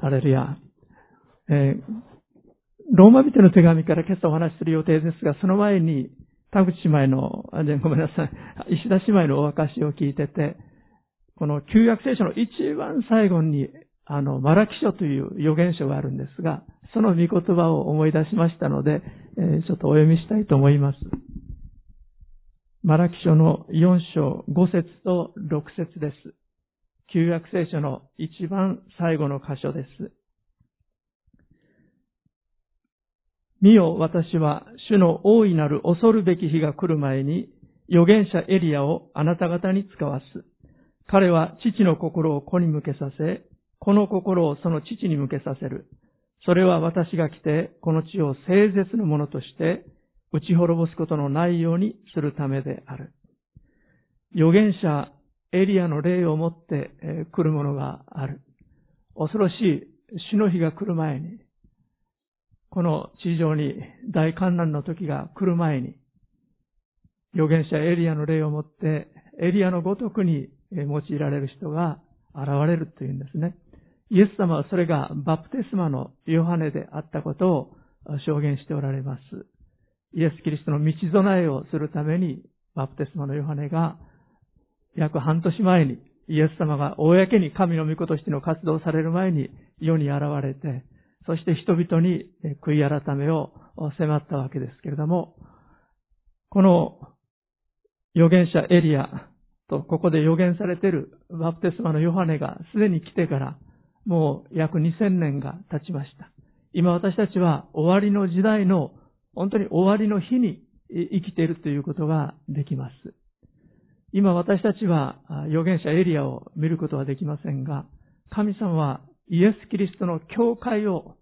ハレルヤ。えー、ローマ人の手紙から今朝お話しする予定ですが、その前に、田口姉妹の、あごめんなさい、石田姉妹のお証を聞いてて、この旧約聖書の一番最後に、あの、マラキ書という預言書があるんですが、その御言葉を思い出しましたので、えー、ちょっとお読みしたいと思います。マラキ書の4章5節と6節です。旧約聖書の一番最後の箇所です。見よ、私は主の大いなる恐るべき日が来る前に、預言者エリアをあなた方に使わす。彼は父の心を子に向けさせ、この心をその父に向けさせる。それは私が来て、この地を聖絶のものとして、打ち滅ぼすことのないようにするためである。預言者エリアの霊を持って来るものがある。恐ろしい死の日が来る前に、この地上に大観覧の時が来る前に、預言者エリアの霊をもって、エリアのごとくに用いられる人が現れるというんですね。イエス様はそれがバプテスマのヨハネであったことを証言しておられます。イエス・キリストの道備えをするために、バプテスマのヨハネが約半年前にイエス様が公に神の御子としての活動される前に世に現れて、そして人々に悔い改めを迫ったわけですけれども、この預言者エリアとここで預言されているバプテスマのヨハネがすでに来てからもう約2000年が経ちました。今私たちは終わりの時代の本当に終わりの日に生きているということができます。今私たちは預言者エリアを見ることはできませんが、神様はイエス・キリストの教会を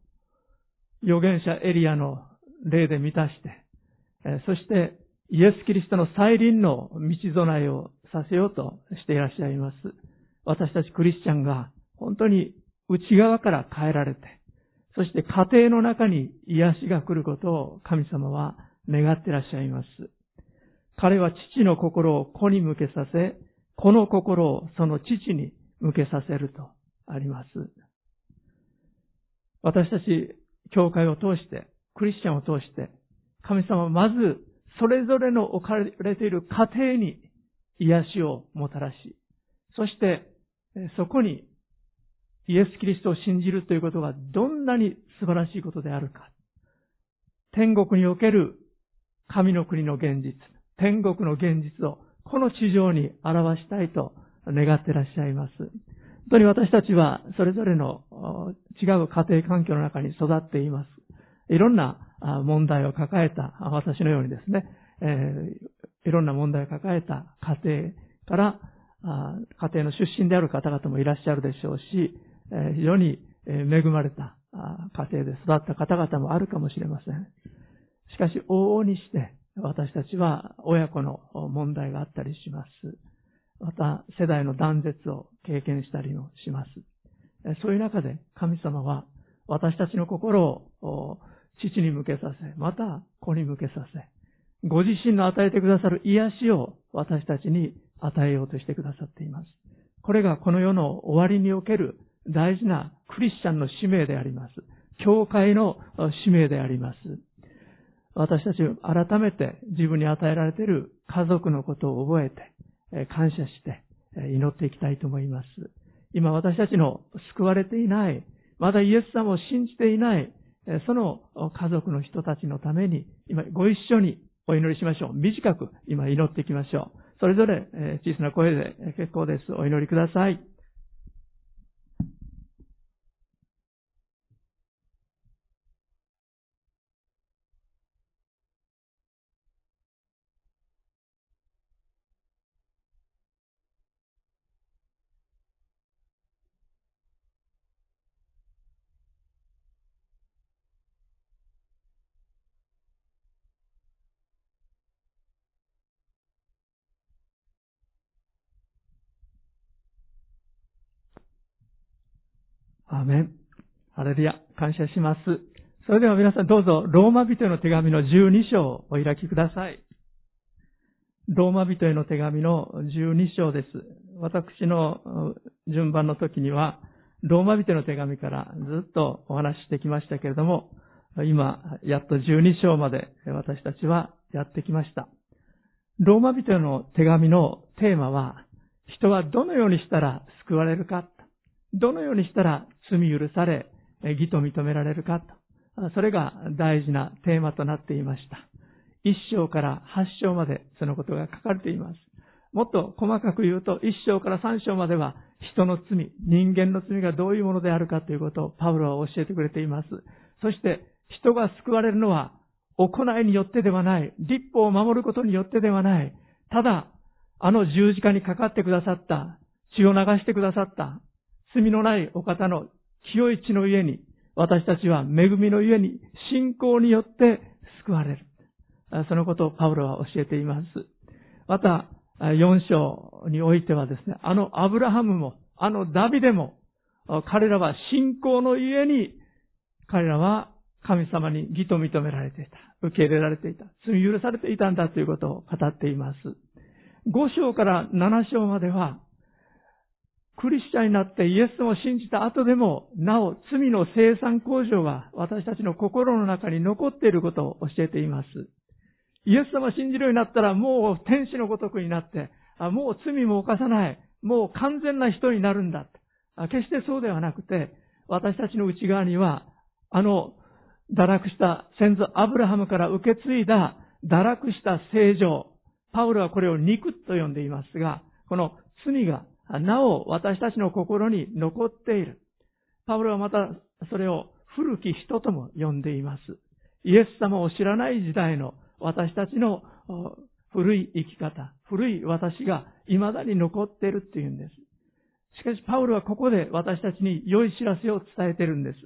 預言者エリアの霊で満たして、そしてイエス・キリストの再臨の道備えをさせようとしていらっしゃいます。私たちクリスチャンが本当に内側から変えられて、そして家庭の中に癒しが来ることを神様は願っていらっしゃいます。彼は父の心を子に向けさせ、子の心をその父に向けさせるとあります。私たち、教会を通して、クリスチャンを通して、神様はまず、それぞれの置かれている家庭に癒しをもたらし、そして、そこにイエス・キリストを信じるということがどんなに素晴らしいことであるか。天国における神の国の現実、天国の現実をこの地上に表したいと願ってらっしゃいます。本当に私たちはそれぞれの違う家庭環境の中に育っています。いろんな問題を抱えた、私のようにですね、えー、いろんな問題を抱えた家庭から家庭の出身である方々もいらっしゃるでしょうし、非常に恵まれた家庭で育った方々もあるかもしれません。しかし、往々にして私たちは親子の問題があったりします。また、世代の断絶を経験したりもします。そういう中で神様は私たちの心を父に向けさせ、また子に向けさせ、ご自身の与えてくださる癒しを私たちに与えようとしてくださっています。これがこの世の終わりにおける大事なクリスチャンの使命であります。教会の使命であります。私たち改めて自分に与えられている家族のことを覚えて、感謝して祈っていきたいと思います。今私たちの救われていない、まだイエス様を信じていない、その家族の人たちのために、今ご一緒にお祈りしましょう。短く今祈っていきましょう。それぞれ小さな声で結構です。お祈りください。アメン。ハレルヤ。感謝します。それでは皆さんどうぞ、ローマ人への手紙の12章をお開きください。ローマ人への手紙の12章です。私の順番の時には、ローマ人の手紙からずっとお話ししてきましたけれども、今、やっと12章まで私たちはやってきました。ローマ人の手紙のテーマは、人はどのようにしたら救われるか、どのようにしたら罪許され、義と認められるかと、それが大事なテーマとなっていました。1章から8章までそのことが書かれています。もっと細かく言うと、1章から3章までは人の罪、人間の罪がどういうものであるかということをパウロは教えてくれています。そして人が救われるのは行いによってではない、立法を守ることによってではない、ただ、あの十字架にかかってくださった、血を流してくださった、罪のないお方の清い血の家に、私たちは恵みの家に信仰によって救われる。そのことをパウロは教えています。また、4章においてはですね、あのアブラハムも、あのダビデも、彼らは信仰の家に、彼らは神様に義と認められていた。受け入れられていた。罪許されていたんだということを語っています。5章から7章までは、クリスチャンになってイエスを信じた後でも、なお罪の生産工場が私たちの心の中に残っていることを教えています。イエス様を信じるようになったらもう天使のごとくになって、あもう罪も犯さない、もう完全な人になるんだ。決してそうではなくて、私たちの内側には、あの堕落した先祖アブラハムから受け継いだ堕落した正常。パウロはこれを肉と呼んでいますが、この罪がなお私たちの心に残っている。パウロはまたそれを古き人とも呼んでいます。イエス様を知らない時代の私たちの古い生き方、古い私が未だに残っているっていうんです。しかしパウロはここで私たちに良い知らせを伝えているんです。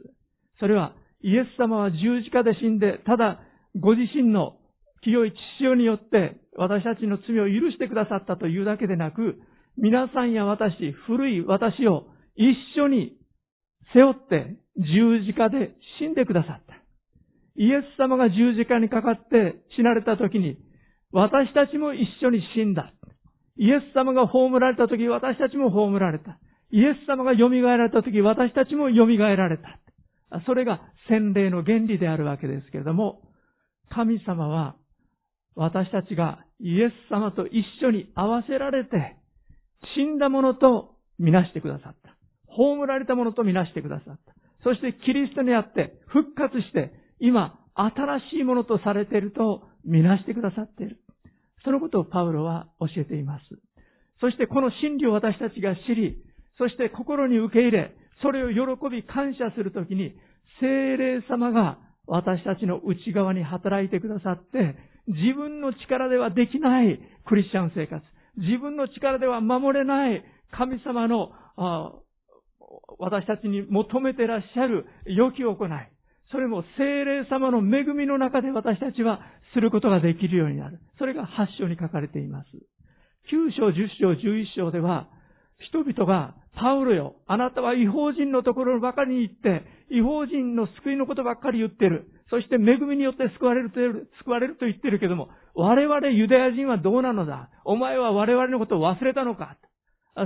それはイエス様は十字架で死んで、ただご自身の清い血潮によって私たちの罪を許してくださったというだけでなく、皆さんや私、古い私を一緒に背負って十字架で死んでくださった。イエス様が十字架にかかって死なれた時に、私たちも一緒に死んだ。イエス様が葬られた時、私たちも葬られた。イエス様が蘇られた時、私たちも蘇られた。それが洗礼の原理であるわけですけれども、神様は私たちがイエス様と一緒に合わせられて、死んだものとみなしてくださった。葬られたものとみなしてくださった。そしてキリストにあって復活して、今、新しいものとされているとみなしてくださっている。そのことをパウロは教えています。そしてこの真理を私たちが知り、そして心に受け入れ、それを喜び感謝するときに、精霊様が私たちの内側に働いてくださって、自分の力ではできないクリスチャン生活、自分の力では守れない神様の私たちに求めてらっしゃる良き行い、それも精霊様の恵みの中で私たちはすることができるようになる。それが8章に書かれています。9章、10章、11章では、人々が、パウロよ、あなたは違法人のところばかりに行って、違法人の救いのことばっかり言ってる。そして恵みによって救われると、救われると言ってるけども、我々ユダヤ人はどうなのだ？お前は我々のことを忘れたのか？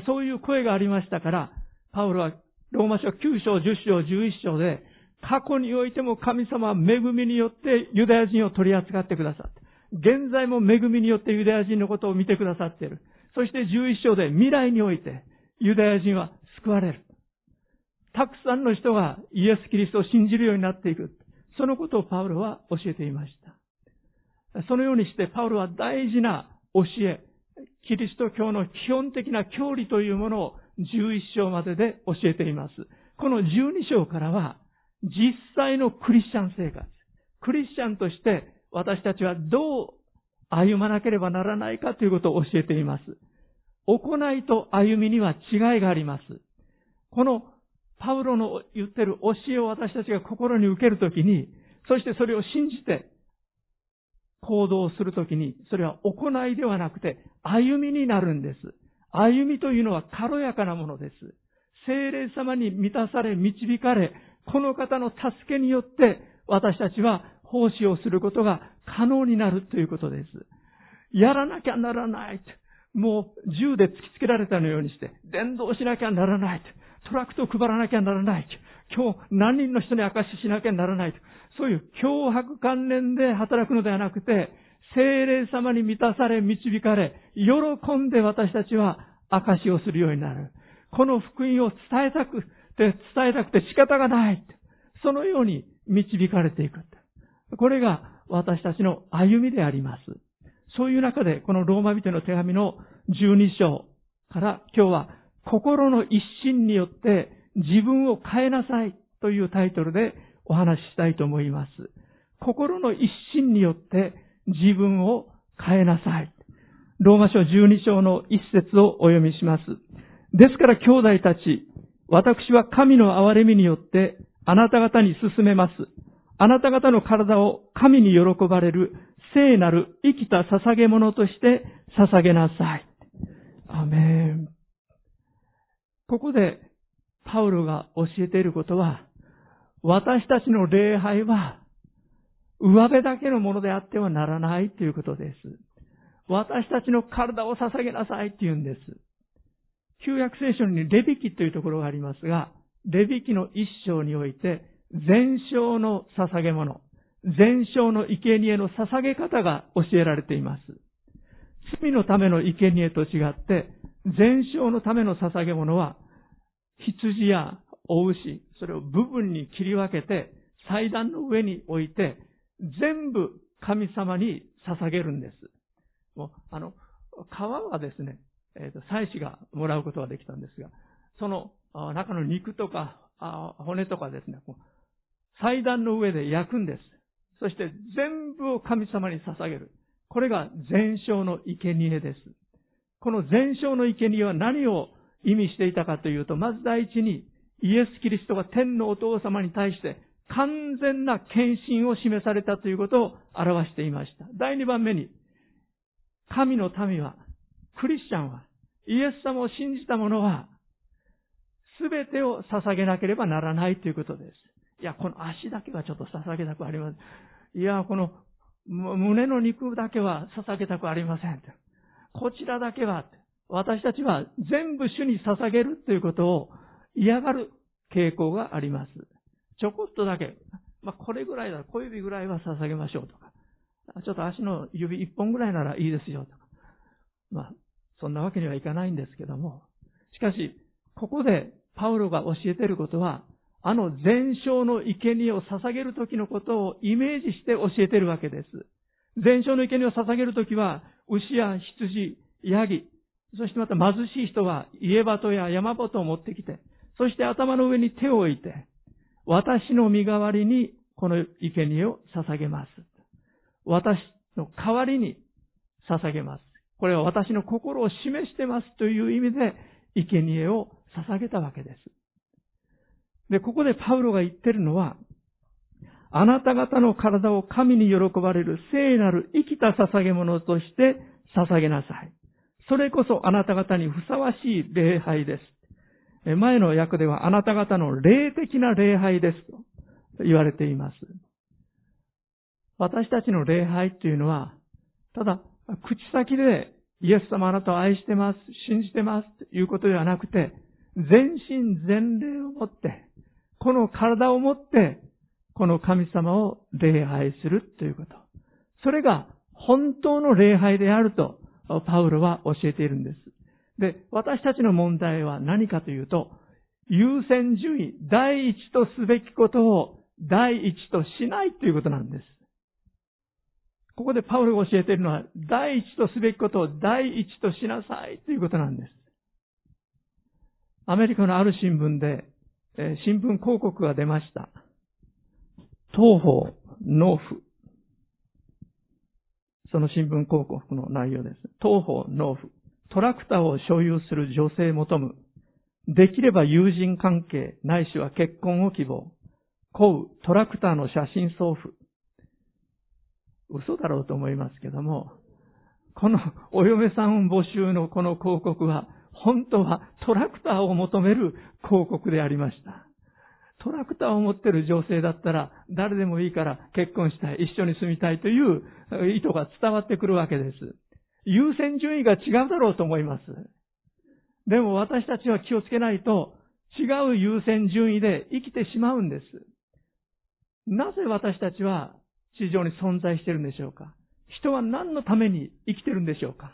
そういう声がありましたから、パウロはローマ書9章、10章、11章で、過去においても神様は恵みによってユダヤ人を取り扱ってくださって、現在も恵みによってユダヤ人のことを見てくださっている。そして11章で未来においてユダヤ人は救われる。たくさんの人がイエス・キリストを信じるようになっていく。そのことをパウロは教えていました。そのようにしてパウロは大事な教え、キリスト教の基本的な教理というものを11章までで教えています。この12章からは実際のクリスチャン生活、クリスチャンとして私たちはどう歩まなければならないかということを教えています。行いと歩みには違いがあります。このパウロの言ってる教えを私たちが心に受けるときに、そしてそれを信じて行動するときに、それは行いではなくて歩みになるんです。歩みというのは軽やかなものです。精霊様に満たされ、導かれ、この方の助けによって私たちは奉仕をすることが可能になるということです。やらなきゃならない。もう銃で突きつけられたのようにして、伝道しなきゃならない。トラクトを配らなきゃならない。今日何人の人に証ししなきゃならない。そういう脅迫観念で働くのではなくて、精霊様に満たされ、導かれ、喜んで私たちは証しをするようになる。この福音を伝えたくて、伝えたくて仕方がない。そのように導かれていく。これが私たちの歩みであります。そういう中で、このローマ人の手紙の12章から今日は心の一心によって自分を変えなさいというタイトルでお話ししたいと思います。心の一心によって自分を変えなさい。ローマ書12章の一節をお読みします。ですから兄弟たち、私は神の憐れみによってあなた方に進めます。あなた方の体を神に喜ばれる聖なる生きた捧げ物として捧げなさい。アメン。ここでパウロが教えていることは、私たちの礼拝は上辺だけのものであってはならないということです。私たちの体を捧げなさいって言うんです。旧約聖書にレビキというところがありますが、レビキの一章において、全焼の捧げ物、全焼の生贄の捧げ方が教えられています。罪のための生贄と違って、全焼のための捧げ物は、羊やお牛、それを部分に切り分けて、祭壇の上に置いて、全部神様に捧げるんです。もう、あの、皮はですね、えっ、ー、と、祭司がもらうことができたんですが、その中の肉とか骨とかですね、祭壇の上で焼くんです。そして全部を神様に捧げる。これが全焼の生贄です。この全焼の生贄は何を意味していたかというと、まず第一に、イエス・キリストが天のお父様に対して完全な献身を示されたということを表していました。第二番目に、神の民は、クリスチャンは、イエス様を信じた者は、すべてを捧げなければならないということです。いや、この足だけはちょっと捧げたくありません。いや、この胸の肉だけは捧げたくありません。こちらだけは、私たちは全部主に捧げるということを嫌がる傾向があります。ちょこっとだけ、まあ、これぐらいだ、小指ぐらいは捧げましょうとか、ちょっと足の指一本ぐらいならいいですよとか。まあ、そんなわけにはいかないんですけども。しかし、ここでパウロが教えていることは、あの全焼の生贄を捧げる時のことをイメージして教えているわけです。全焼の生贄を捧げるときは、牛や羊、ヤギ、そしてまた貧しい人は家鳩や山鳩を持ってきて、そして頭の上に手を置いて、私の身代わりにこの生贄を捧げます。私の代わりに捧げます。これは私の心を示してますという意味で、生贄を捧げたわけです。で、ここでパウロが言ってるのは、あなた方の体を神に喜ばれる聖なる生きた捧げ物として捧げなさい。それこそあなた方にふさわしい礼拝です。前の訳ではあなた方の霊的な礼拝ですと言われています。私たちの礼拝っていうのは、ただ口先でイエス様あなたを愛してます、信じてますということではなくて、全身全霊をもって、この体をもって、この神様を礼拝するということ。それが本当の礼拝であると、パウロは教えているんです。で、私たちの問題は何かというと、優先順位、第一とすべきことを第一としないということなんです。ここでパウロが教えているのは、第一とすべきことを第一としなさいということなんです。アメリカのある新聞で、え新聞広告が出ました。東方農夫。その新聞広告の内容です。東方農夫。トラクターを所有する女性求む。できれば友人関係、ないしは結婚を希望。こうトラクターの写真送付。嘘だろうと思いますけども、このお嫁さん募集のこの広告は、本当はトラクターを求める広告でありました。トラクターを持ってる女性だったら、誰でもいいから結婚したい、一緒に住みたいという意図が伝わってくるわけです。優先順位が違うだろうと思います。でも私たちは気をつけないと、違う優先順位で生きてしまうんです。なぜ私たちは地上に存在してるんでしょうか人は何のために生きてるんでしょうか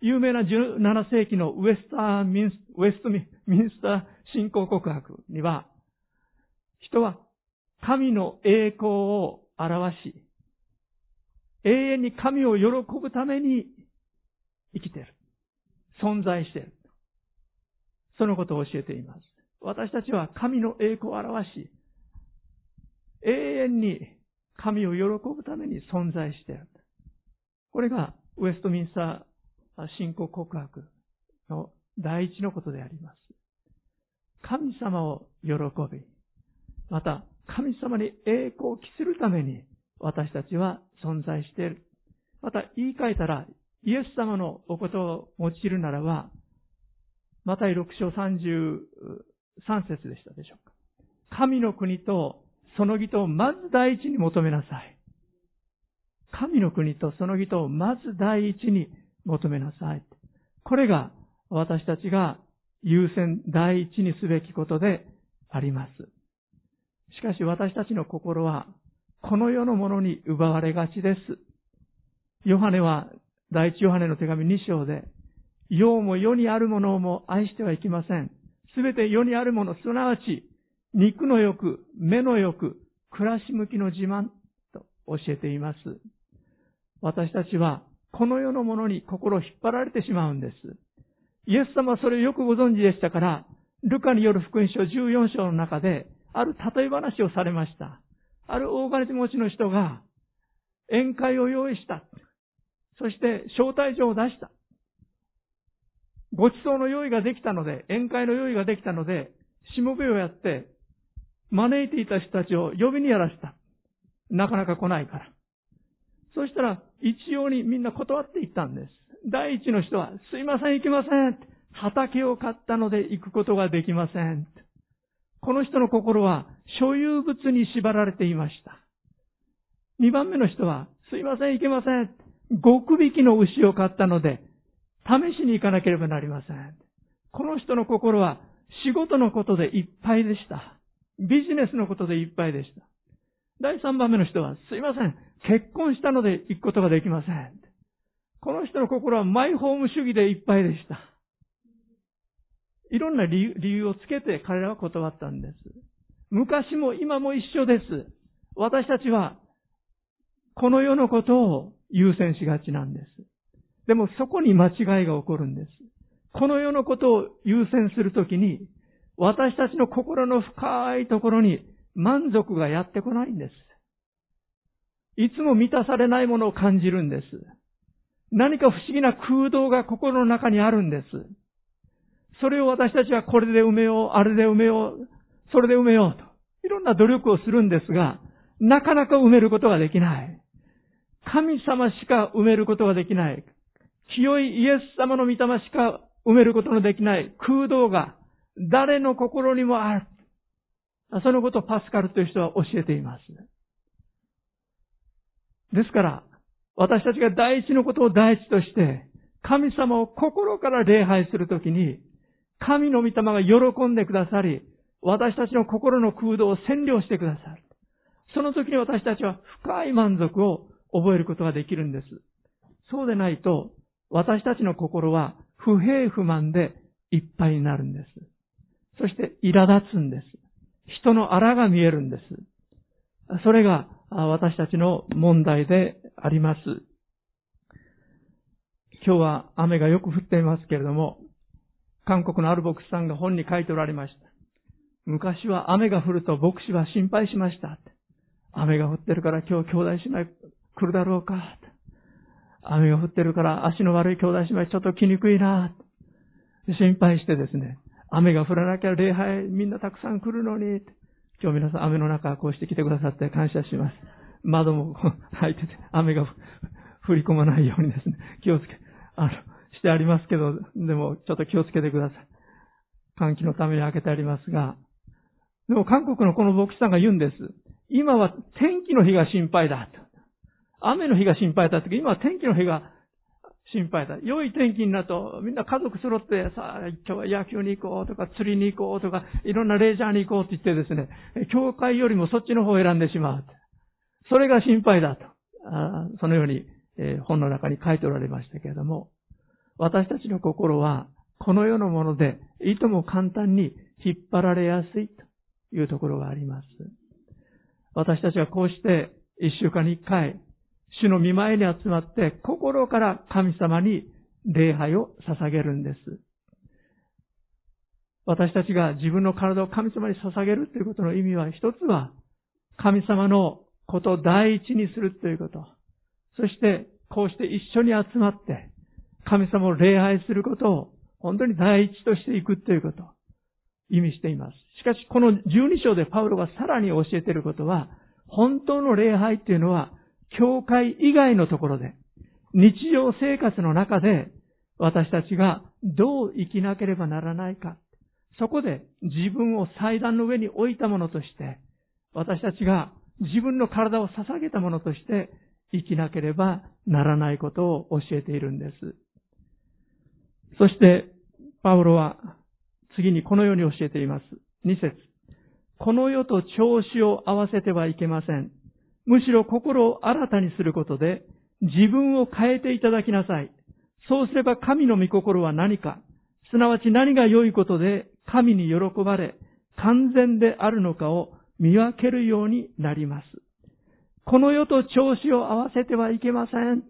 有名な17世紀のウェスターミンス、ウェストミンスター信仰告白には、人は神の栄光を表し、永遠に神を喜ぶために生きている。存在している。そのことを教えています。私たちは神の栄光を表し、永遠に神を喜ぶために存在している。これがウェストミンスター信仰告白の第一のことであります。神様を喜び、また神様に栄光を期するために私たちは存在している。また言い換えたら、イエス様のおことを用いるならば、また6章33節でしたでしょうか。神の国とその義とをまず第一に求めなさい。神の国とその義とをまず第一に求めなさい。これが私たちが優先第一にすべきことであります。しかし私たちの心はこの世のものに奪われがちです。ヨハネは第一ヨハネの手紙2章で、世も世にあるものも愛してはいけません。すべて世にあるもの、すなわち肉の欲、目の欲、暮らし向きの自慢と教えています。私たちはこの世のものに心を引っ張られてしまうんです。イエス様はそれをよくご存知でしたから、ルカによる福音書14章の中で、ある例え話をされました。ある大金持ちの人が、宴会を用意した。そして招待状を出した。ご馳走の用意ができたので、宴会の用意ができたので、しもべをやって、招いていた人たちを呼びにやらせた。なかなか来ないから。そしたら、一様にみんな断っていったんです。第一の人は、すいません、行きません。畑を買ったので行くことができません。この人の心は所有物に縛られていました。二番目の人は、すいません、行けません。極引きの牛を買ったので、試しに行かなければなりません。この人の心は仕事のことでいっぱいでした。ビジネスのことでいっぱいでした。第三番目の人は、すいません、結婚したので行くことができません。この人の心はマイホーム主義でいっぱいでした。いろんな理由をつけて彼らは断ったんです。昔も今も一緒です。私たちは、この世のことを優先しがちなんです。でもそこに間違いが起こるんです。この世のことを優先するときに、私たちの心の深いところに満足がやってこないんです。いつも満たされないものを感じるんです。何か不思議な空洞が心の中にあるんです。それを私たちはこれで埋めよう、あれで埋めよう、それで埋めようと。いろんな努力をするんですが、なかなか埋めることができない。神様しか埋めることができない。清いイエス様の御霊しか埋めることのできない空洞が誰の心にもある。そのことをパスカルという人は教えています。ですから、私たちが第一のことを第一として、神様を心から礼拝するときに、神の御霊が喜んでくださり、私たちの心の空洞を占領してくださる。その時に私たちは深い満足を覚えることができるんです。そうでないと、私たちの心は不平不満でいっぱいになるんです。そして苛立つんです。人の荒が見えるんです。それが私たちの問題であります。今日は雨がよく降っていますけれども、韓国のある牧師さんが本に書いておられました。昔は雨が降ると牧師は心配しました。雨が降ってるから今日兄弟姉妹来るだろうか。雨が降ってるから足の悪い兄弟姉妹ちょっと来にくいな。心配してですね、雨が降らなきゃ礼拝みんなたくさん来るのに。今日皆さん雨の中こうして来てくださって感謝します。窓も開いてて雨が降り込まないようにですね、気をつけ、あの、してありますけど、でもちょっと気をつけてください。換気のために開けてありますが、でも韓国のこの牧師さんが言うんです。今は天気の日が心配だと。雨の日が心配だって今は天気の日が心配だ。良い天気になると、みんな家族揃って、さあ、今日は野球に行こうとか、釣りに行こうとか、いろんなレジャーに行こうって言ってですね、教会よりもそっちの方を選んでしまう。それが心配だと。あそのように、えー、本の中に書いておられましたけれども、私たちの心は、この世のもので、いとも簡単に引っ張られやすいというところがあります。私たちはこうして、一週間に一回、主の見舞いに集まって、心から神様に礼拝を捧げるんです。私たちが自分の体を神様に捧げるということの意味は、一つは、神様のことを第一にするということ。そして、こうして一緒に集まって、神様を礼拝することを、本当に第一としていくということを。意味しています。しかし、この12章でパウロがさらに教えていることは、本当の礼拝っていうのは、教会以外のところで、日常生活の中で、私たちがどう生きなければならないか。そこで自分を祭壇の上に置いたものとして、私たちが自分の体を捧げたものとして生きなければならないことを教えているんです。そして、パウロは次にこのように教えています。2節この世と調子を合わせてはいけません。むしろ心を新たにすることで自分を変えていただきなさい。そうすれば神の御心は何か、すなわち何が良いことで神に喜ばれ、完全であるのかを見分けるようになります。この世と調子を合わせてはいけません。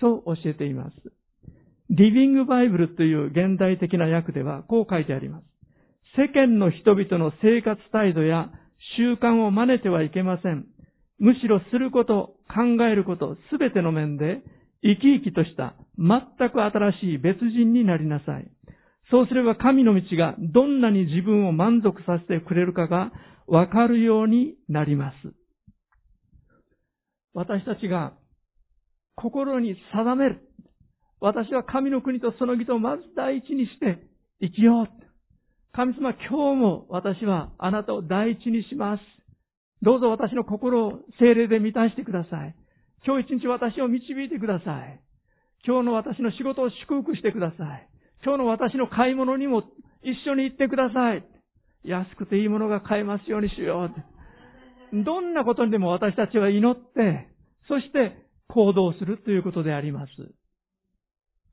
そう教えています。リビングバイブルという現代的な訳ではこう書いてあります。世間の人々の生活態度や習慣を真似てはいけません。むしろすること、考えること、すべての面で生き生きとした全く新しい別人になりなさい。そうすれば神の道がどんなに自分を満足させてくれるかがわかるようになります。私たちが心に定める。私は神の国とその義とをまず第一にして生きよう。神様、今日も私はあなたを第一にします。どうぞ私の心を精霊で満たしてください。今日一日私を導いてください。今日の私の仕事を祝福してください。今日の私の買い物にも一緒に行ってください。安くていいものが買えますようにしよう。どんなことにでも私たちは祈って、そして行動するということであります。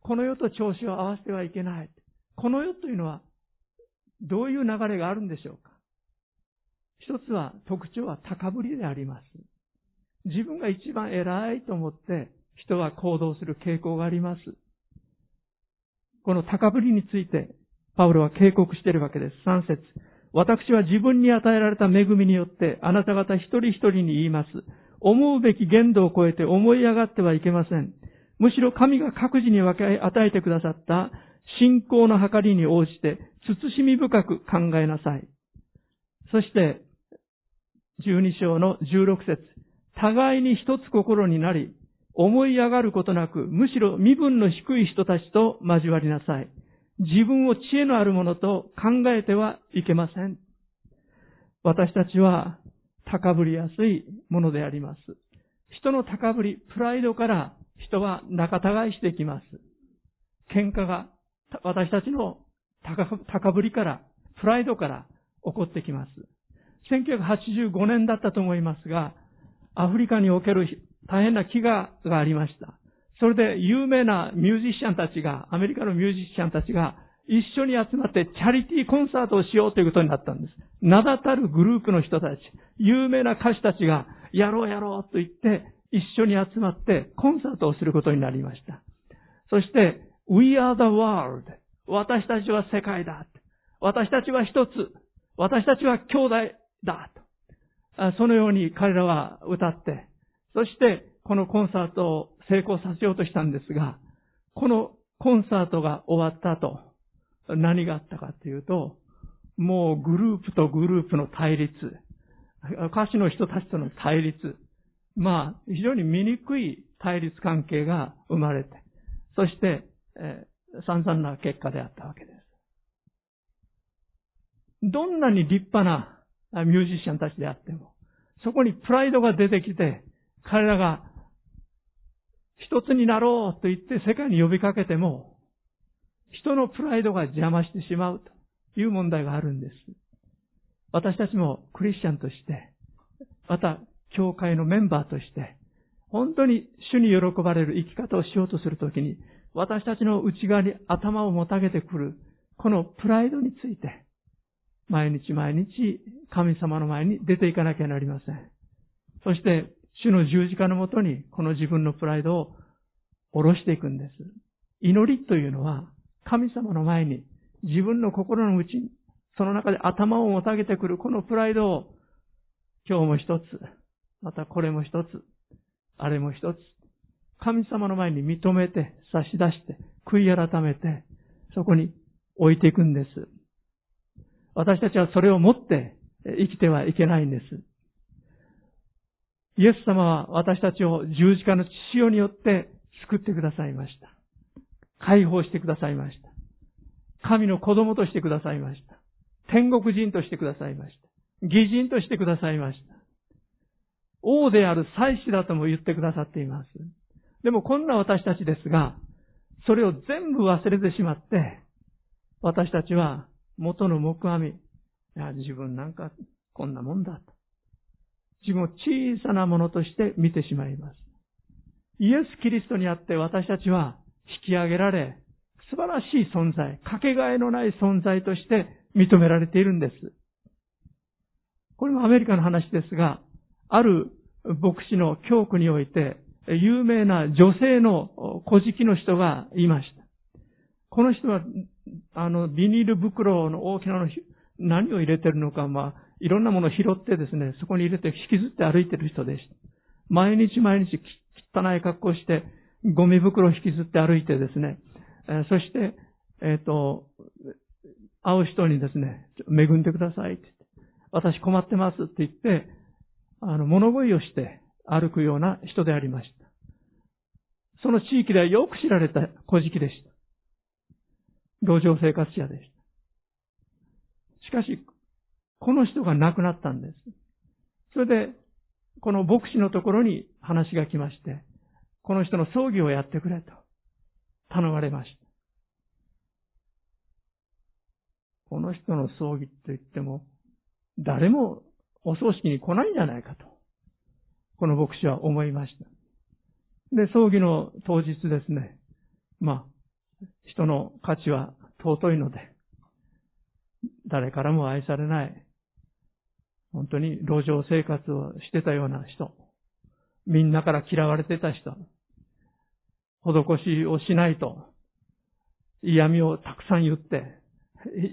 この世と調子を合わせてはいけない。この世というのは、どういう流れがあるんでしょうか一つは、特徴は高ぶりであります。自分が一番偉いと思って人は行動する傾向があります。この高ぶりについて、パウロは警告しているわけです。3節私は自分に与えられた恵みによって、あなた方一人一人に言います。思うべき限度を超えて思い上がってはいけません。むしろ神が各自に分け与えてくださった信仰の計りに応じて、慎み深く考えなさい。そして、12章の16節互いに一つ心になり、思い上がることなく、むしろ身分の低い人たちと交わりなさい。自分を知恵のあるものと考えてはいけません。私たちは高ぶりやすいものであります。人の高ぶり、プライドから人は仲違いしてきます。喧嘩が私たちの高ぶりから、プライドから起こってきます。1985年だったと思いますが、アフリカにおける大変な飢餓がありました。それで有名なミュージシャンたちが、アメリカのミュージシャンたちが一緒に集まってチャリティーコンサートをしようということになったんです。名だたるグループの人たち、有名な歌手たちがやろうやろうと言って一緒に集まってコンサートをすることになりました。そして、We are the world. 私たちは世界だ。私たちは一つ。私たちは兄弟だ。そのように彼らは歌って、そしてこのコンサートを成功させようとしたんですが、このコンサートが終わった後、何があったかというと、もうグループとグループの対立、歌手の人たちとの対立、まあ、非常に醜い対立関係が生まれて、そして、えー、散々な結果であったわけです。どんなに立派なミュージシャンたちであっても、そこにプライドが出てきて、彼らが一つになろうと言って世界に呼びかけても、人のプライドが邪魔してしまうという問題があるんです。私たちもクリスチャンとして、また、教会のメンバーとして、本当に主に喜ばれる生き方をしようとするときに、私たちの内側に頭をもたげてくる、このプライドについて、毎日毎日神様の前に出ていかなきゃなりません。そして、主の十字架のもとに、この自分のプライドを下ろしていくんです。祈りというのは、神様の前に自分の心の内に、その中で頭をもたげてくるこのプライドを、今日も一つ、またこれも一つ、あれも一つ、神様の前に認めて、差し出して、悔い改めて、そこに置いていくんです。私たちはそれを持って生きてはいけないんです。イエス様は私たちを十字架の血潮によって救ってくださいました。解放してくださいました。神の子供としてくださいました。天国人としてくださいました。義人としてくださいました。王である祭司だとも言ってくださっています。でもこんな私たちですが、それを全部忘れてしまって、私たちは元の木阿弥、いや自分なんかこんなもんだと。自分を小さなものとして見てしまいます。イエス・キリストにあって私たちは引き上げられ、素晴らしい存在、かけがえのない存在として認められているんです。これもアメリカの話ですが、ある牧師の教区において、有名な女性の古事記の人がいました。この人は、あの、ビニール袋の大きなの、何を入れてるのか、まあ、いろんなものを拾ってですね、そこに入れて引きずって歩いてる人でした。毎日毎日汚い格好して、ゴミ袋を引きずって歩いてですね、えそして、えっ、ー、と、会う人にですね、恵んでくださいって言って、私困ってますって言って、あの、物乞いをして歩くような人でありました。その地域ではよく知られた古事記でした。路上生活者でした。しかし、この人が亡くなったんです。それで、この牧師のところに話が来まして、この人の葬儀をやってくれと頼まれました。この人の葬儀と言っても、誰もお葬式に来ないんじゃないかと、この牧師は思いました。で、葬儀の当日ですね、まあ、人の価値は尊いので、誰からも愛されない、本当に路上生活をしてたような人、みんなから嫌われてた人、施しをしないと、嫌味をたくさん言って、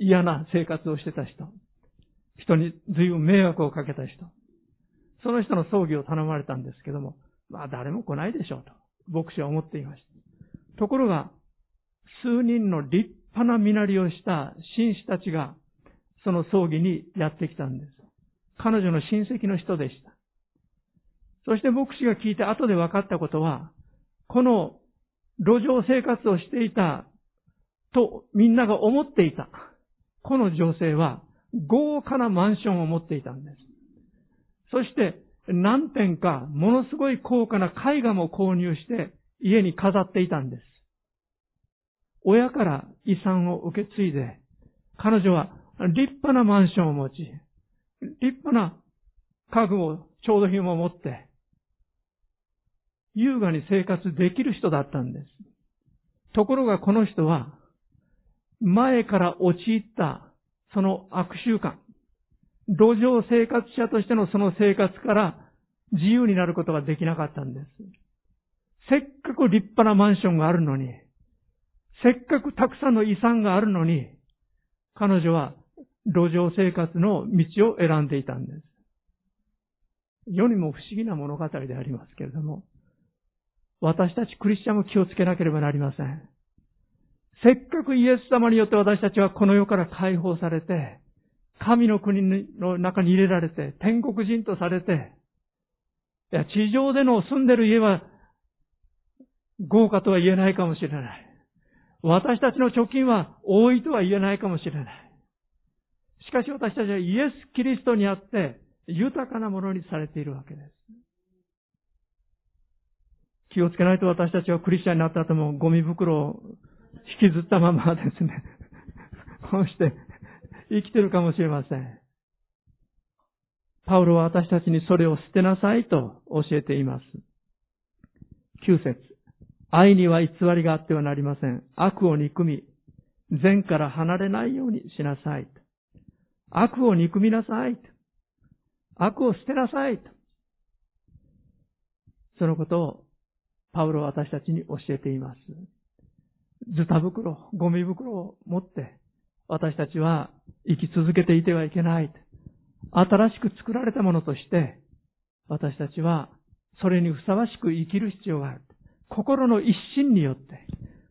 嫌な生活をしてた人、人に随分迷惑をかけた人、その人の葬儀を頼まれたんですけども、まあ誰も来ないでしょうと、牧師は思っていました。ところが、数人の立派な身なりをした紳士たちが、その葬儀にやってきたんです。彼女の親戚の人でした。そして牧師が聞いて後で分かったことは、この路上生活をしていたとみんなが思っていた。この女性は豪華なマンションを持っていたんです。そして何点かものすごい高価な絵画も購入して家に飾っていたんです。親から遺産を受け継いで、彼女は立派なマンションを持ち、立派な家具を、調度品を持って、優雅に生活できる人だったんです。ところがこの人は、前から陥ったその悪習慣、路上生活者としてのその生活から自由になることができなかったんです。せっかく立派なマンションがあるのに、せっかくたくさんの遺産があるのに、彼女は路上生活の道を選んでいたんです。世にも不思議な物語でありますけれども、私たちクリスチャンも気をつけなければなりません。せっかくイエス様によって私たちはこの世から解放されて、神の国の中に入れられて、天国人とされて、いや、地上での住んでる家は豪華とは言えないかもしれない。私たちの貯金は多いとは言えないかもしれない。しかし私たちはイエス・キリストにあって豊かなものにされているわけです。気をつけないと私たちはクリスチャンになった後もゴミ袋を引きずったままですね、こうして生きてるかもしれません。パウロは私たちにそれを捨てなさいと教えています。9節愛には偽りがあってはなりません。悪を憎み、善から離れないようにしなさい。悪を憎みなさい。悪を捨てなさい。そのことをパウロは私たちに教えています。ズタ袋、ゴミ袋を持って私たちは生き続けていてはいけない。新しく作られたものとして、私たちはそれにふさわしく生きる必要がある。心の一心によって、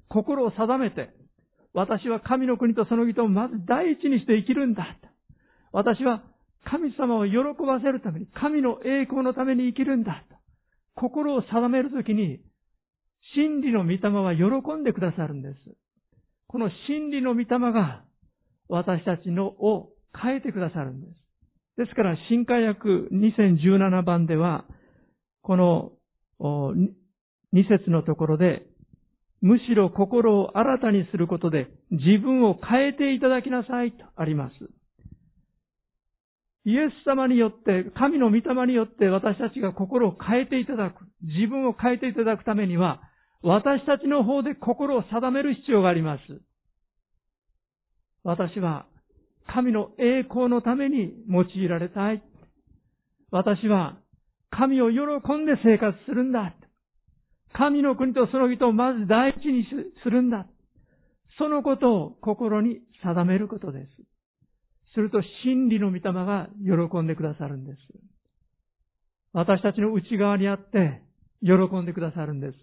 心を定めて、私は神の国とその義とをまず第一にして生きるんだ。私は神様を喜ばせるために、神の栄光のために生きるんだ。心を定めるときに、真理の御霊は喜んでくださるんです。この真理の御霊が私たちのを変えてくださるんです。ですから、新海訳2017番では、この2節のところで、むしろ心を新たにすることで自分を変えていただきなさいとあります。イエス様によって、神の御霊によって私たちが心を変えていただく、自分を変えていただくためには、私たちの方で心を定める必要があります。私は神の栄光のために用いられたい。私は神を喜んで生活するんだ。神の国とその人をまず第一にするんだ。そのことを心に定めることです。すると真理の御霊が喜んでくださるんです。私たちの内側にあって喜んでくださるんです。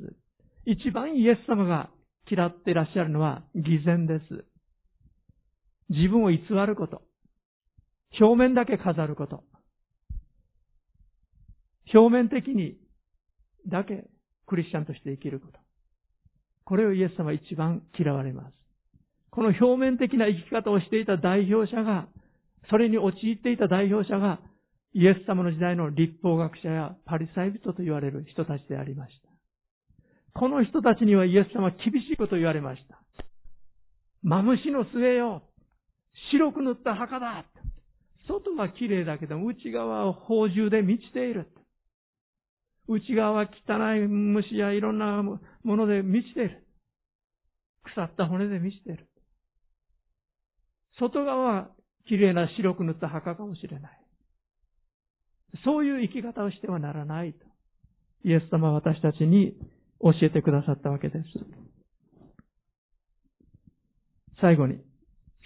一番イエス様が嫌っていらっしゃるのは偽善です。自分を偽ること。表面だけ飾ること。表面的にだけクリスチャンとして生きること。これをイエス様は一番嫌われます。この表面的な生き方をしていた代表者が、それに陥っていた代表者が、イエス様の時代の立法学者やパリサイ人と言われる人たちでありました。この人たちにはイエス様は厳しいことを言われました。マムシの末よ白く塗った墓だ外は綺麗だけど内側は宝珠で満ちている。内側は汚い虫やいろんなもので満ちている。腐った骨で満ちている。外側は綺麗な白く塗った墓かもしれない。そういう生き方をしてはならないと。イエス様は私たちに教えてくださったわけです。最後に、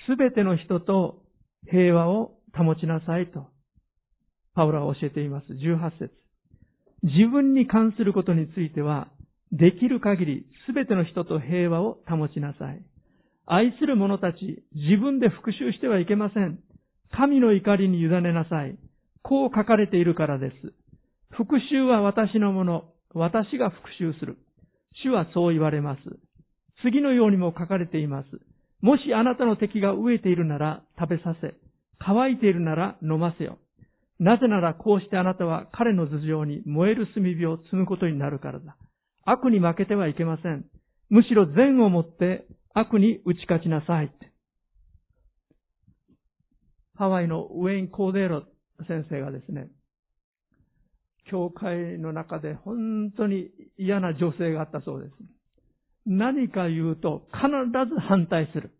すべての人と平和を保ちなさいと、パウロは教えています。18節自分に関することについては、できる限りすべての人と平和を保ちなさい。愛する者たち、自分で復讐してはいけません。神の怒りに委ねなさい。こう書かれているからです。復讐は私のもの。私が復讐する。主はそう言われます。次のようにも書かれています。もしあなたの敵が飢えているなら食べさせ、乾いているなら飲ませよ。なぜならこうしてあなたは彼の頭上に燃える炭火を積むことになるからだ。悪に負けてはいけません。むしろ善をもって悪に打ち勝ちなさい。ハワイのウェイン・コーデーロ先生がですね、教会の中で本当に嫌な女性があったそうです。何か言うと必ず反対する。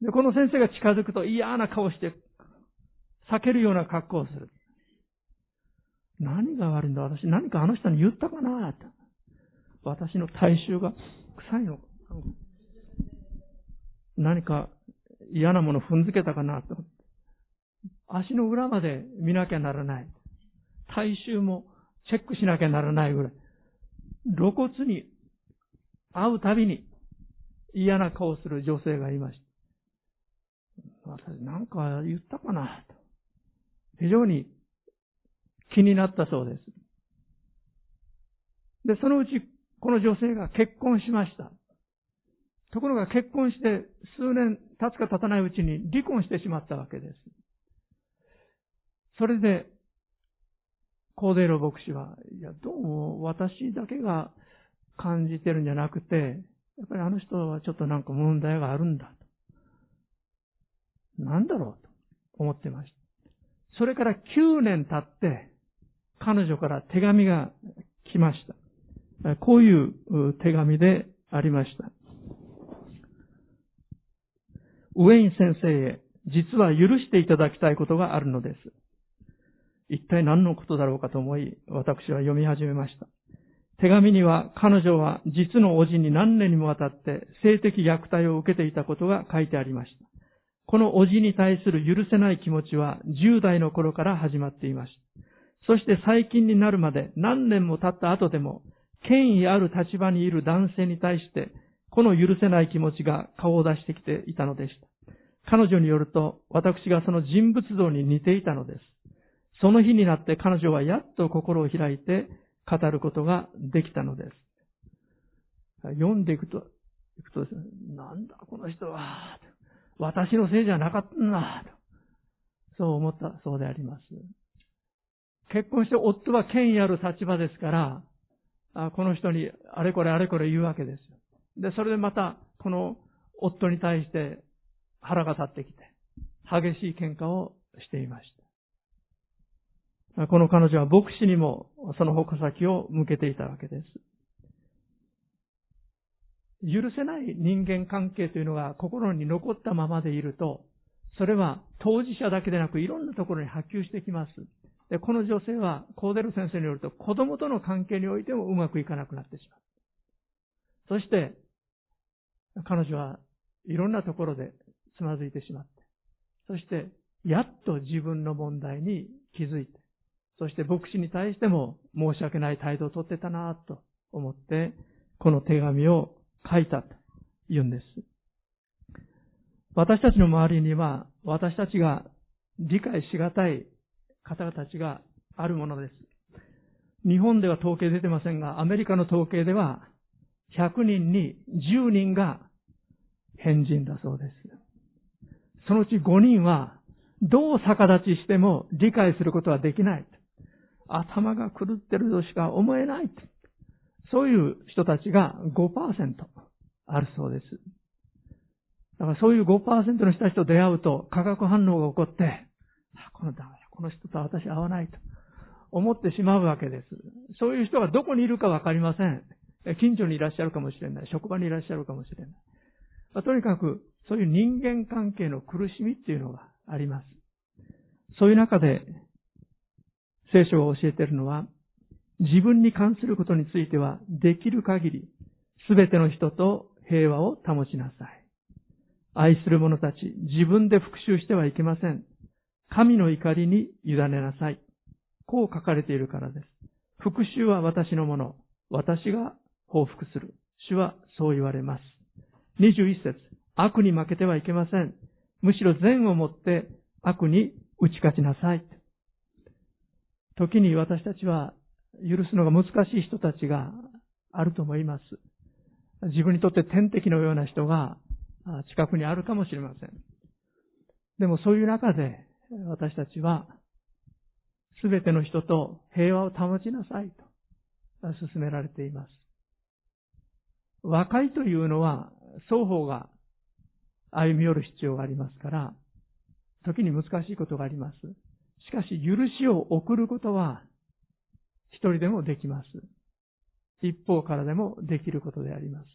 で、この先生が近づくと嫌な顔して避けるような格好をする。何が悪いんだ私何かあの人に言ったかな私の体臭が臭いの何か嫌なもの踏んづけたかなと。足の裏まで見なきゃならない。体臭もチェックしなきゃならないぐらい。露骨に会うたびに嫌な顔する女性がいました。私なんか言ったかなと。非常に気になったそうです。で、そのうちこの女性が結婚しました。ところが結婚して数年経つか経たないうちに離婚してしまったわけです。それで、コーデーロ牧師は、いや、どうも私だけが感じてるんじゃなくて、やっぱりあの人はちょっとなんか問題があるんだと。なんだろうと思ってました。それから9年経って、彼女から手紙が来ました。こういう手紙でありました。ウェイン先生へ、実は許していただきたいことがあるのです。一体何のことだろうかと思い、私は読み始めました。手紙には彼女は実の叔父に何年にもわたって性的虐待を受けていたことが書いてありました。この叔父に対する許せない気持ちは10代の頃から始まっていました。そして最近になるまで何年も経った後でも権威ある立場にいる男性に対してこの許せない気持ちが顔を出してきていたのでした。彼女によると私がその人物像に似ていたのです。その日になって彼女はやっと心を開いて語ることができたのです。読んでいくと、いくとですね、なんだこの人は、私のせいじゃなかったんだ、そう思ったそうであります。結婚して夫は権威ある立場ですから、この人にあれこれあれこれ言うわけですよ。で、それでまた、この夫に対して腹が立ってきて、激しい喧嘩をしていました。この彼女は牧師にもその矛先を向けていたわけです。許せない人間関係というのが心に残ったままでいると、それは当事者だけでなくいろんなところに波及してきます。で、この女性はコーデル先生によると子供との関係においてもうまくいかなくなってしまう。そして、彼女はいろんなところでつまずいてしまって、そして、やっと自分の問題に気づいて、そして牧師に対しても申し訳ない態度をとってたなと思って、この手紙を書いたと言うんです。私たちの周りには、私たちが理解しがたい方々たちがあるものです。日本では統計出てませんが、アメリカの統計では、100人に10人が変人だそうです。そのうち5人は、どう逆立ちしても理解することはできない。頭が狂ってるとしか思えない。そういう人たちが5%あるそうです。だからそういう5%の人たちと出会うと化学反応が起こって、このダメだ、この人と私合わないと思ってしまうわけです。そういう人がどこにいるかわかりません。近所にいらっしゃるかもしれない。職場にいらっしゃるかもしれない。まあ、とにかく、そういう人間関係の苦しみっていうのがあります。そういう中で、聖書が教えているのは、自分に関することについては、できる限り、すべての人と平和を保ちなさい。愛する者たち、自分で復讐してはいけません。神の怒りに委ねなさい。こう書かれているからです。復讐は私のもの。私が報復する。主はそう言われます。21節悪に負けてはいけません。むしろ善をもって悪に打ち勝ちなさい。時に私たちは許すのが難しい人たちがあると思います。自分にとって天敵のような人が近くにあるかもしれません。でもそういう中で私たちはすべての人と平和を保ちなさいと勧められています。和解というのは双方が歩み寄る必要がありますから、時に難しいことがあります。しかし、許しを送ることは、一人でもできます。一方からでもできることであります。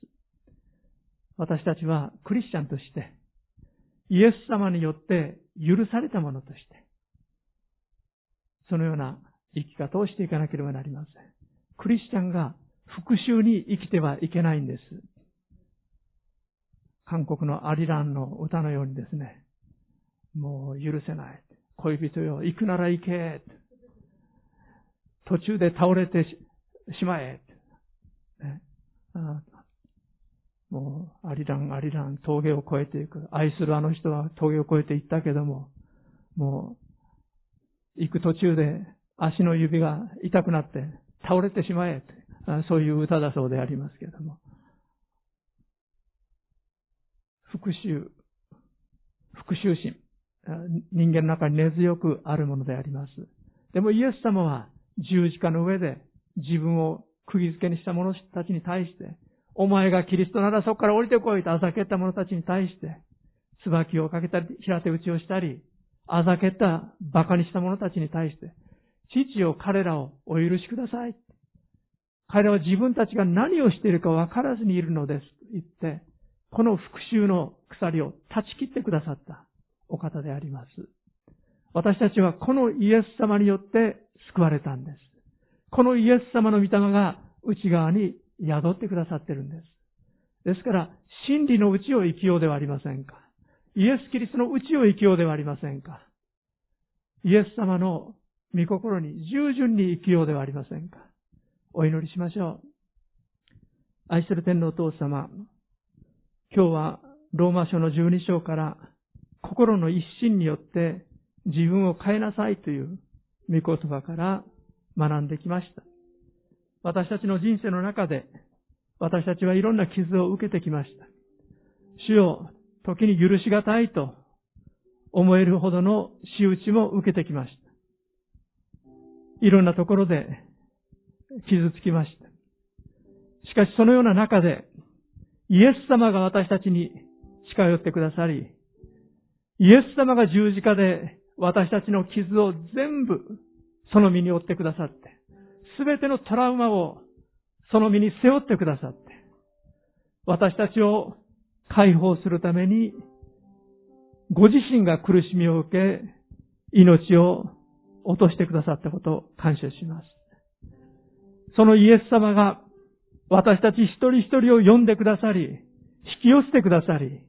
私たちはクリスチャンとして、イエス様によって許されたものとして、そのような生き方をしていかなければなりません。クリスチャンが復讐に生きてはいけないんです。韓国のアリランの歌のようにですね、もう許せない。恋人よ、行くなら行け。途中で倒れてしまえ。ね、もう、アリラン、アリラン、峠を越えていく。愛するあの人は峠を越えていったけども、もう、行く途中で足の指が痛くなって倒れてしまえ。そういう歌だそうでありますけども。復讐、復讐心、人間の中に根強くあるものであります。でもイエス様は十字架の上で自分を釘付けにした者たちに対して、お前がキリストならそこから降りてこいとあざけった者たちに対して、椿をかけたり、平手打ちをしたり、あざけった馬鹿にした者たちに対して、父よ彼らをお許しください。彼らは自分たちが何をしているか分からずにいるのですと言って、この復讐の鎖を断ち切ってくださったお方であります。私たちはこのイエス様によって救われたんです。このイエス様の御霊が内側に宿ってくださってるんです。ですから、真理の内を生きようではありませんか。イエス・キリストの内を生きようではありませんか。イエス様の御心に従順に生きようではありませんか。お祈りしましょう。愛する天皇お父様、今日はローマ書の12章から心の一心によって自分を変えなさいという御言葉から学んできました。私たちの人生の中で私たちはいろんな傷を受けてきました。主を時に許しがたいと思えるほどの仕打ちも受けてきました。いろんなところで傷つきました。しかしそのような中でイエス様が私たちに近寄ってくださり、イエス様が十字架で私たちの傷を全部その身に負ってくださって、すべてのトラウマをその身に背負ってくださって、私たちを解放するために、ご自身が苦しみを受け、命を落としてくださったことを感謝します。そのイエス様が私たち一人一人を呼んでくださり、引き寄せてくださり、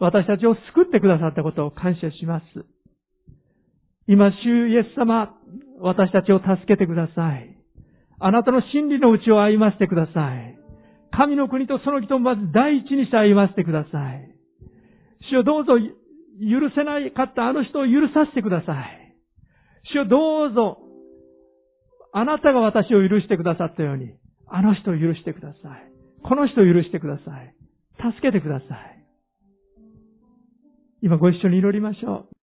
私たちを救ってくださったことを感謝します。今、主イエス様、私たちを助けてください。あなたの真理のうちを歩ませてください。神の国とその人をまず第一にして歩ませてください。主をどうぞ許せないかったあの人を許させてください。主をどうぞあなたが私を許してくださったように、あの人を許してください。この人を許してください。助けてください。今ご一緒に祈りましょう。